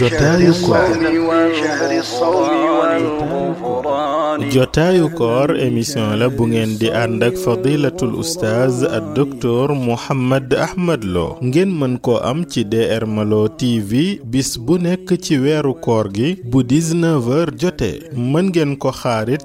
jotaayu koor jotaayu koor émission la bu ngeen di ànd ak fadilatul oustaz ak docteur Mouhammad Ahmad Lo ngeen mën koo am ci DR Malo TV bis bu nekk ci weeru koor gi bu 19h jotee mën ngeen ko xaarit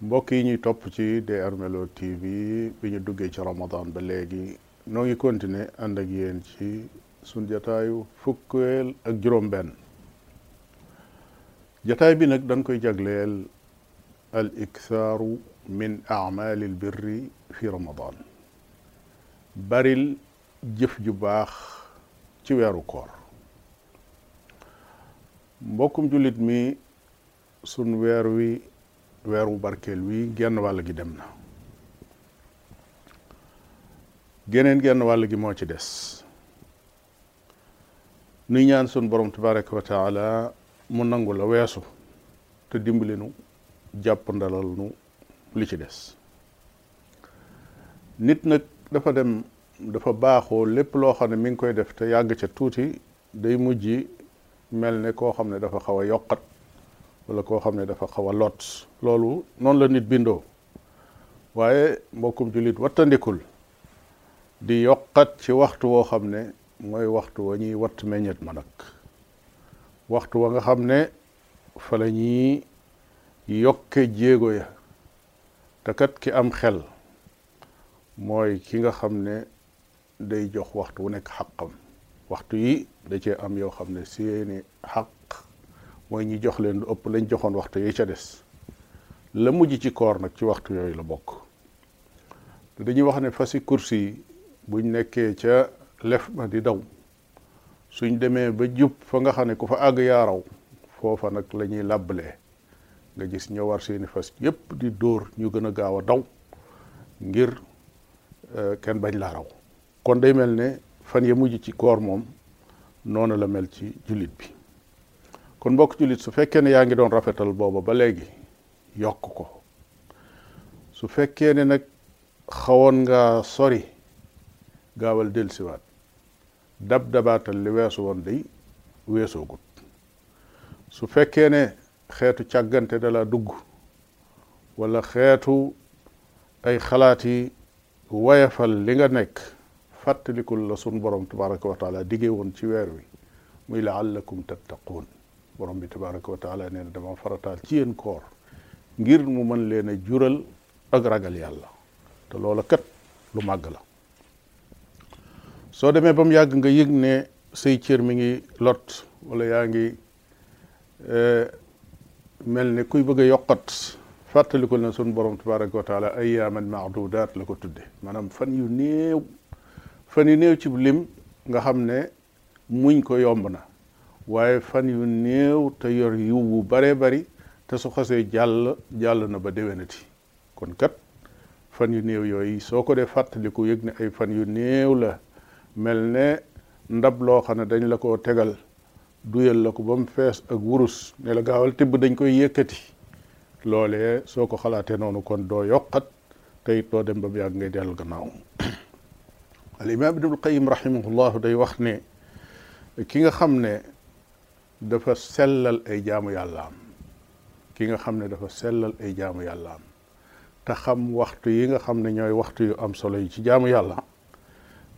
mbokk yi ñuy topp ci DR Melo TV bi ñu duggee ci Ramadan ba léegi noo ngi continuer ànd ak yéen ci suñ jataayu fukkeel ak juróom-benn jataay bi nag dañ koy jagleel al iktharu min amali al birri fi Ramadan baril jëf ju baax ci weeru koor mbokkum jullit mi sun weer wi weer wu barkeel wi genn wàll gi dem na geneen genn wàll gi moo ci des nuy ñaan sun borom tabaraka wa taala mu nangu la weesu te dimbali nu jàpp ndalal nu li ci des nit nag dafa dem dafa baaxoo lépp loo xam ne mi ngi koy def te yàgg ca tuuti day mujj mel ne koo xam ne dafa xaw a yokkat wala koo xam ne dafa xaw a lot loolu noonu la nit bindoo waaye mbokkum jullit wattandikul di yokkat ci waxtu woo xam ne mooy waxtu wa ñuy watt meññet ma nag waxtu wa nga xam ne fa la ñuy yokke jéego ya te kat ki am xel mooy ki nga xam ne day jox waxtu wu nekk xaqam waxtu yi da cee am yoo xam ne seeni xaq mooy ñi jox leen lu ëpp lañ joxoon waxtu yi ca des la mujj ci koor nag ci waxtu yooyu la bokk dañuy wax ne fasi kursi yi buñ nekkee ca lef ma di daw suñ demee ba jub fa nga xam ne ku fa àgg yaa raw foofa nag la ñuy làbbalee nga gis ñoo war seeni fas yépp di dóor ñu gën a gaaw a daw ngir euh, kenn bañ laa raw kon day mel ne fan ya mujj ci koor moom noonu la mel ci jullit bi kon mbokk jullit su fekkee ne yaa ngi doon rafetal booba ba léegi yokk ko su fekkee ne nag xawoon nga sori gaawal dellusiwaat dab dabaatal li weesu woon day weesoo gut su fekkee ne xeetu càggante dala dugg wala xeetu ay xalaat yi wayafal li nga nekk fàttalikul la sun borom tabaraka wa taala diggee woon ci weer wi muy laallakum tattaquun borom bi tabaraka wa taala nee na dama farataal ci yéen koor ngir mu mën leen a jural ak ragal yàlla te loola kat lu màgg la soo demee ba mu yàgg nga yëg ne say cër mi ngi lot wala yaa ngi eh, mel ni kuy bëgg a yokkat fàttalikul na sun borom tabaraka wa taala ayaaman maadudaat la ko tudde maanaam fan yu néew fan yu néew ci lim nga xam ne muñ ko yomb na waaye fan yu néew te yor yiw bu baree bari te su xasee jàll jàll na ba déwénati kon kat fan yu néew yooyu soo ko dee fàttaliku yëg ne ay fan yu néew la mel ne ndab loo xam ne dañ la ko tegal duyal la ko ba mu fees ak wurus ne la gaawal tibb dañ koy yëkkati loole soo ko xalaatee noonu kon doo yokkat te it doo dem ba mu yàgg ngay dellu gannaaw al imaam ibnul qayim rahimahullahu day wax ne ki nga xam ne dafa sellal ay jaamu yàllaam ki nga xam ne dafa sellal ay jaamu yàllaam te xam waxtu yi nga xam ne ñooy waxtu yu am solo yi ci jaamu yàlla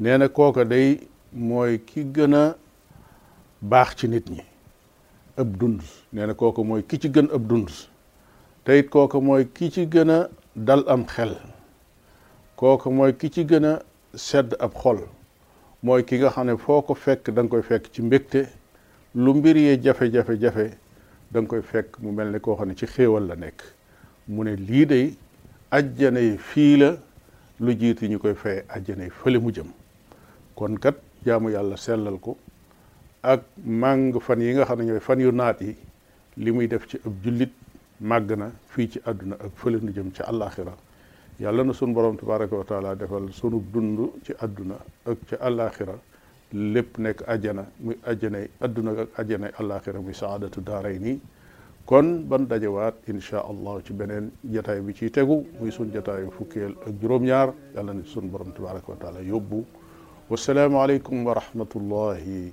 nee na kooka day mooy ki gën a baax ci nit ñi ab dund nee na kooka mooy ki ci gën ab dund te it kooka mooy ki ci gën a dal am xel kooka mooy ki ci gën a sedd ab xol mooy ki nga xam ne foo ko fekk danga koy fekk ci mbégte lu mbir yee jafe-jafe jafe da nga koy fekk mu mel ne koo xam ne ci xéewal la nekk mu ne lii day ajjana yi fii la lu jiitu ñu koy fay ajjana yi fële mu jëm kon kat jaamu yàlla sellal ko ak màng fan yi nga xam ne ñooy fan yu naat yi li muy def ci ab jullit màgg na fii ci àdduna ak fële nu jëm ci àllaaxira yàlla na sunu borom tabaraka wa taala defal sunu dund ci àdduna ak ci àllaaxira lépp nekk ajjana muy ajjanay àdduna ak ajjanay àllaaxira muy saadatu daaray nii kon ban dajewaat insha allah ci beneen jataay bi ciy tegu muy sun jataayu fukkeel ak juróom-ñaar yàlla na sunu borom tabaraka wa taala yóbbu wasalaamu aleykum wa rahmatullahi